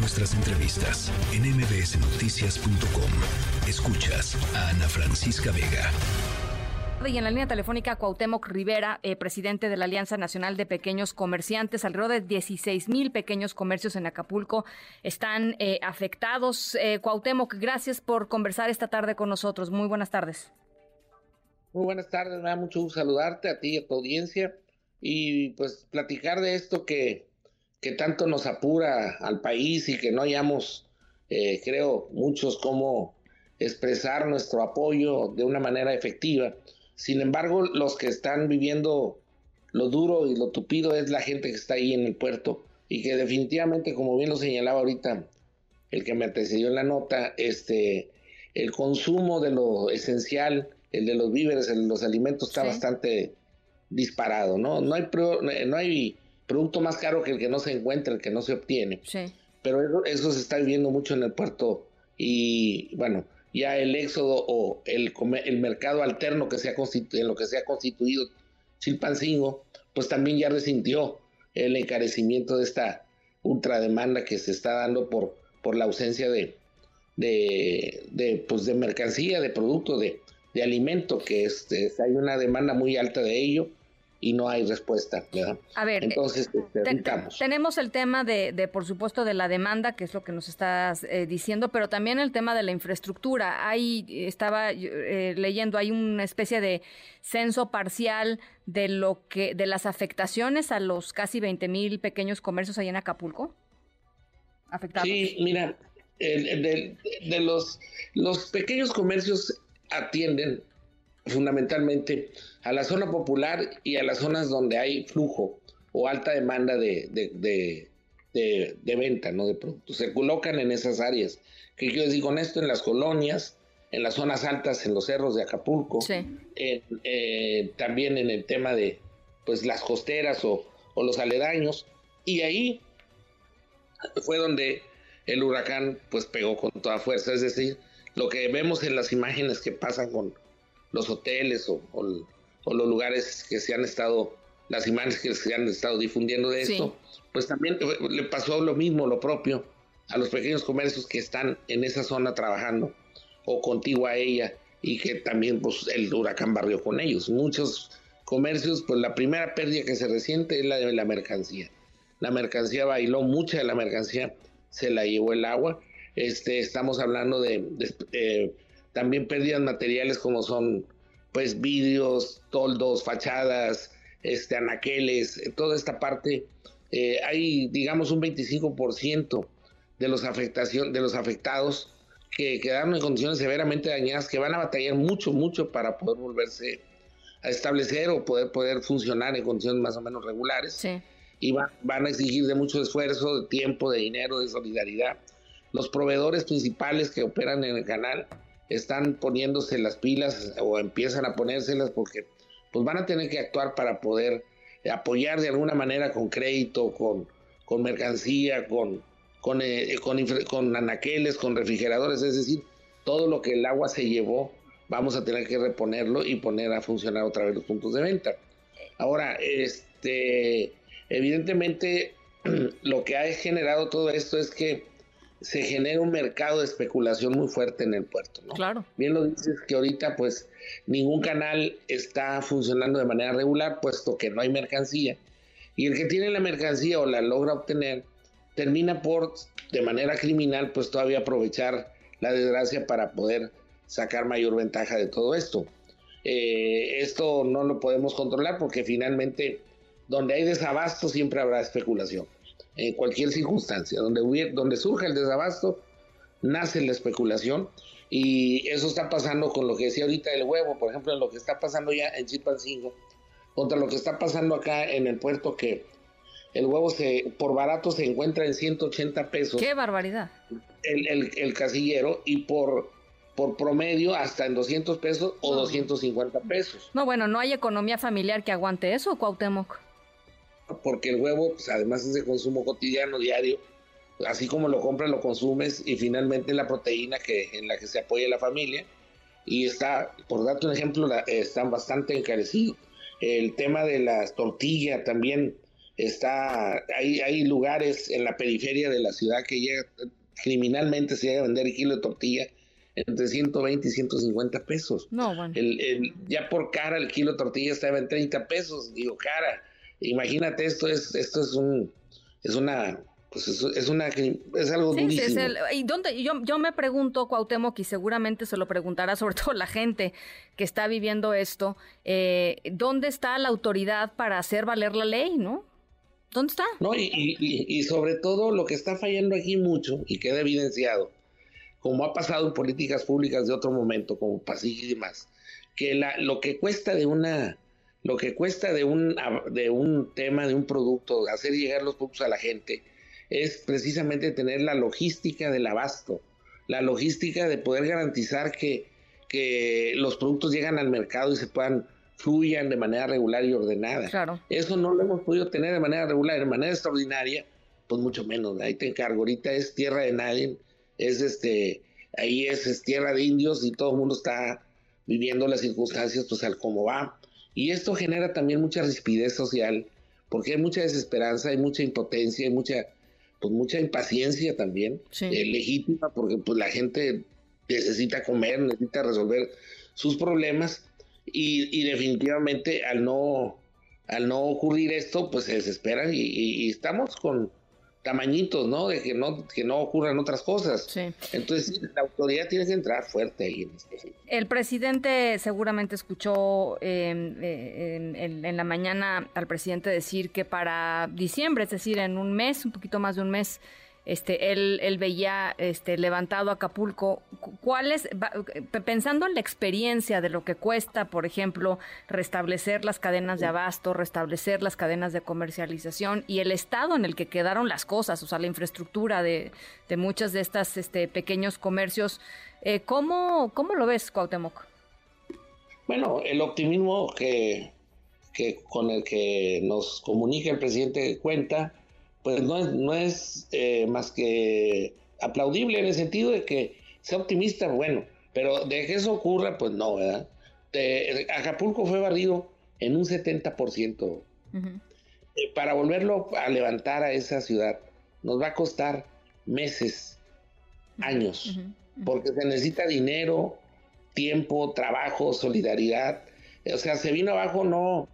nuestras entrevistas en mbsnoticias.com. Escuchas a Ana Francisca Vega. Y en la línea telefónica Cuauhtémoc Rivera, eh, presidente de la Alianza Nacional de Pequeños Comerciantes. Alrededor de 16 mil pequeños comercios en Acapulco están eh, afectados. Eh, Cuauhtémoc, gracias por conversar esta tarde con nosotros. Muy buenas tardes. Muy buenas tardes, me da mucho gusto saludarte a ti y a tu audiencia y pues platicar de esto que, que tanto nos apura al país y que no hayamos, eh, creo, muchos cómo expresar nuestro apoyo de una manera efectiva. Sin embargo, los que están viviendo lo duro y lo tupido es la gente que está ahí en el puerto y que definitivamente, como bien lo señalaba ahorita el que me antecedió en la nota, este, el consumo de lo esencial, el de los víveres, el de los alimentos está bastante disparado, ¿no? No hay, no hay producto más caro que el que no se encuentra, el que no se obtiene. Sí. Pero eso, se está viviendo mucho en el puerto y bueno, ya el éxodo o el, el mercado alterno que se ha en lo que se ha constituido Chilpancingo, pues también ya resintió el encarecimiento de esta ultrademanda que se está dando por, por la ausencia de, de, de, pues de mercancía, de producto, de, de alimento, que este, hay una demanda muy alta de ello y no hay respuesta. A ver, entonces este, tenemos el tema de, de, por supuesto, de la demanda, que es lo que nos estás eh, diciendo, pero también el tema de la infraestructura. Hay, estaba eh, leyendo, hay una especie de censo parcial de lo que, de las afectaciones a los casi 20 mil pequeños comercios ahí en Acapulco. Afectados. Sí, mira, de, de los, los pequeños comercios atienden fundamentalmente a la zona popular y a las zonas donde hay flujo o alta demanda de, de, venta ¿no? de productos. Se colocan en esas áreas. ¿Qué quiero decir con esto? En las colonias, en las zonas altas, en los cerros de Acapulco, eh, también en el tema de pues las costeras o, o los aledaños. Y ahí fue donde el huracán pues pegó con toda fuerza. Es decir, lo que vemos en las imágenes que pasan con los hoteles o, los lugares que se han estado, las imágenes que se han estado difundiendo de esto, pues también le pasó lo mismo, lo propio, a los pequeños comercios que están en esa zona trabajando o contigo a ella y que también pues el huracán barrió con ellos. Muchos comercios, pues la primera pérdida que se resiente es la de la mercancía. La mercancía bailó, mucha de la mercancía se la llevó el agua este, estamos hablando de, eh, también pérdidas materiales como son pues vidrios, toldos, fachadas, este, anaqueles, toda esta parte. Eh, hay, digamos, un 25% de los, afectación, de los afectados que quedaron en condiciones severamente dañadas, que van a batallar mucho, mucho para poder volverse a establecer o poder, poder funcionar en condiciones más o menos regulares. Y van a exigir de mucho esfuerzo, de tiempo, de dinero, de solidaridad los proveedores principales que operan en el canal están poniéndose las pilas o empiezan a ponérselas porque pues van a tener que actuar para poder apoyar de alguna manera con crédito, con, con mercancía, con, con, eh, con, anaqueles, con refrigeradores, es decir, todo lo que el agua se llevó, vamos a tener que reponerlo y poner a funcionar otra vez los puntos de venta. Ahora, este, evidentemente, lo que ha generado todo esto es que se genera un mercado de especulación muy fuerte en el puerto, ¿no? Claro. Bien lo dices que ahorita pues ningún canal está funcionando de manera regular puesto que no hay mercancía y el que tiene la mercancía o la logra obtener termina por de manera criminal pues todavía aprovechar la desgracia para poder sacar mayor ventaja de todo esto. Eh, esto no lo podemos controlar porque finalmente donde hay desabasto siempre habrá especulación en cualquier circunstancia. Donde, donde surja el desabasto, nace la especulación y eso está pasando con lo que decía ahorita el huevo, por ejemplo, en lo que está pasando ya en Chilpancingo, contra lo que está pasando acá en el puerto que el huevo se por barato se encuentra en 180 pesos. ¡Qué barbaridad! El, casillero y por por promedio hasta en 200 pesos o 250 pesos. No, bueno, no hay economía familiar que aguante eso, Cuauhtémoc porque el huevo, pues, además es de consumo cotidiano, diario, así como lo compras, lo consumes y finalmente la proteína que, en la que se apoya la familia. Y está, por darte un ejemplo, están bastante encarecidos. El tema de las tortillas también está, hay, hay lugares en la periferia de la ciudad que llega, criminalmente se llega a vender el kilo de tortilla entre 120 y 150 pesos. No, bueno. El, ya por cara el kilo de tortilla estaba en 30 pesos, digo, cara. Imagínate, esto es, esto es un, es una, pues es, una, es algo sí, durísimo. Es y dónde, yo, yo me pregunto, Cuauhtémoc, y seguramente se lo preguntará sobre todo la gente que está viviendo esto, eh, ¿dónde está la autoridad para hacer valer la ley, no? ¿Dónde está? No, y, y, y sobre todo lo que está fallando aquí mucho y queda evidenciado como ha pasado en políticas públicas de otro momento, como PASIG y demás, que la, lo que cuesta de una, lo que cuesta de un, de un tema, de un producto, hacer llegar los productos a la gente, es precisamente tener la logística del abasto, la logística de poder garantizar que, que los productos llegan al mercado y se puedan fluyan de manera regular y ordenada. Claro. Eso no lo hemos podido tener de manera regular, de manera extraordinaria, pues mucho menos. Ahí te encargo. Ahorita es tierra de nadie es este, ahí es, tierra de indios y todo el mundo está viviendo las circunstancias pues al como va. Y esto genera también mucha rispidez social, porque hay mucha desesperanza, hay mucha impotencia, hay mucha, pues mucha impaciencia también, eh, legítima, porque pues la gente necesita comer, necesita resolver sus problemas. Y, definitivamente al no, al no ocurrir esto, pues se desesperan y estamos con, tamañitos, ¿no? De que no, que no ocurran otras cosas. Sí. Entonces, la autoridad tiene que entrar fuerte ahí en este El presidente seguramente escuchó em, eh, en, en, la mañana al presidente decir que para diciembre, es decir, en un mes, un poquito más de un mes, este, él, él veía este, levantado Acapulco. ¿Cuál es, pensando en la experiencia de lo que cuesta, por ejemplo, restablecer las cadenas de abasto, restablecer las cadenas de comercialización y el estado en el que quedaron las cosas, o sea, la infraestructura de, de muchas de estas este, pequeños comercios, eh, ¿cómo, ¿cómo lo ves, Cuauhtémoc? Bueno, el optimismo que, que con el que nos comunica el presidente cuenta pues no es, no es eh, más que aplaudible en el sentido de que sea optimista, bueno, pero de que eso ocurra, pues no, ¿verdad? Acapulco fue barrido en un 70%. Eh, para volverlo a levantar a esa ciudad nos va a costar meses, años, porque se necesita dinero, tiempo, trabajo, solidaridad. O sea, se vino abajo no,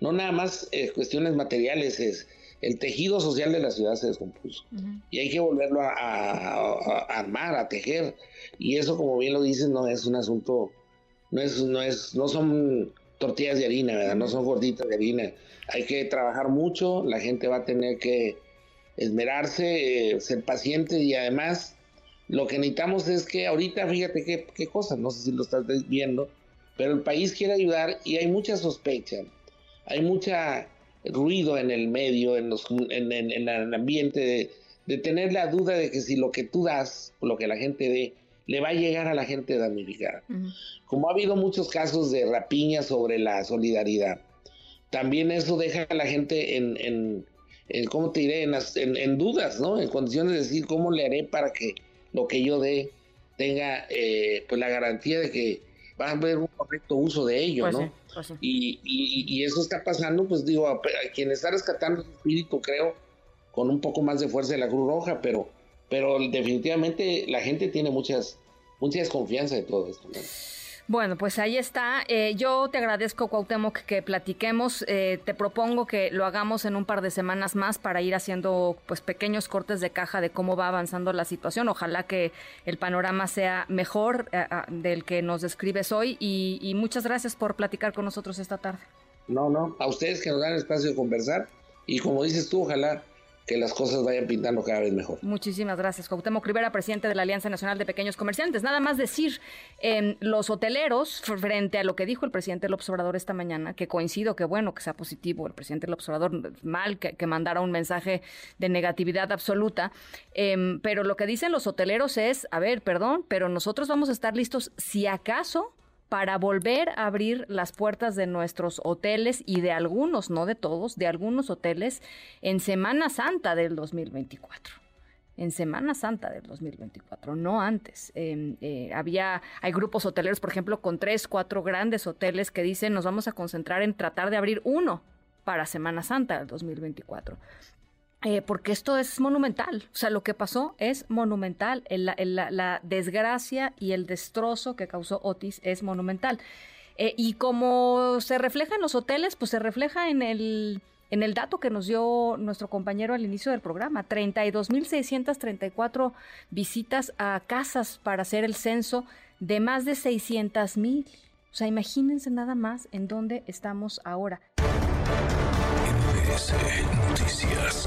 no nada más eh, cuestiones materiales, es el tejido social de la ciudad se descompuso. Y hay que volverlo a, armar, a tejer. Y eso, como bien lo dices, no es un asunto, no es, no es, no son tortillas de harina, ¿verdad? No son gorditas de harina. Hay que trabajar mucho, la gente va a tener que esmerarse, eh, ser paciente y además lo que necesitamos es que ahorita, fíjate qué, qué cosa, no sé si lo estás viendo, pero el país quiere ayudar y hay mucha sospecha, hay mucha ruido en el medio, en, los, en, el ambiente, de, tener la duda de que si lo que tú das, lo que la gente dé, le va a llegar a la gente damnificada. Como ha habido muchos casos de rapiña sobre la solidaridad, también eso deja a la gente en, en, ¿cómo te diré? En, dudas, ¿no? En condiciones de decir, ¿cómo le haré para que lo que yo dé tenga eh, pues la garantía de que va a haber un correcto uso de ello, pues ¿no? Pues y, y, eso está pasando, pues digo, a, quien está rescatando su espíritu, creo, con un poco más de fuerza de la Cruz Roja, pero, pero definitivamente la gente tiene muchas, mucha desconfianza de todo esto. ¿no? Bueno, pues ahí está. Eh, yo te agradezco, Cuauhtémoc, que platiquemos. Eh, te propongo que lo hagamos en un par de semanas más para ir haciendo pues pequeños cortes de caja de cómo va avanzando la situación. Ojalá que el panorama sea mejor eh, del que nos describes hoy y, y muchas gracias por platicar con nosotros esta tarde. No, no, a ustedes que nos dan espacio de conversar y como dices tú, ojalá que las cosas vayan pintando cada vez mejor. Muchísimas gracias, Cuauhtémoc Rivera, presidente de la Alianza Nacional de Pequeños Comerciantes. Nada más decir, eh, los hoteleros, frente a lo que dijo el presidente López Obrador esta mañana, que coincido, que bueno que sea positivo, el presidente López Obrador, mal que, mandara un mensaje de negatividad absoluta, em, pero lo que dicen los hoteleros es, a ver, perdón, pero nosotros vamos a estar listos si acaso para volver a abrir las puertas de nuestros hoteles y de algunos, no de todos, de algunos hoteles en Semana Santa del 2024 en Semana Santa del 2024, no antes. Em, eh, había, hay grupos hoteleros, por ejemplo, con tres, cuatro grandes hoteles que dicen nos vamos a concentrar en tratar de abrir uno para Semana Santa del 2024. Eh, porque esto es monumental. O sea, lo que pasó es monumental. la, desgracia y el destrozo que causó Otis es monumental. Eh, y como se refleja en los hoteles, pues se refleja en el, en el dato que nos dio nuestro compañero al inicio del programa. 32.634 visitas a casas para hacer el censo de más de 600.000. O sea, imagínense nada más en dónde estamos ahora. Noticias.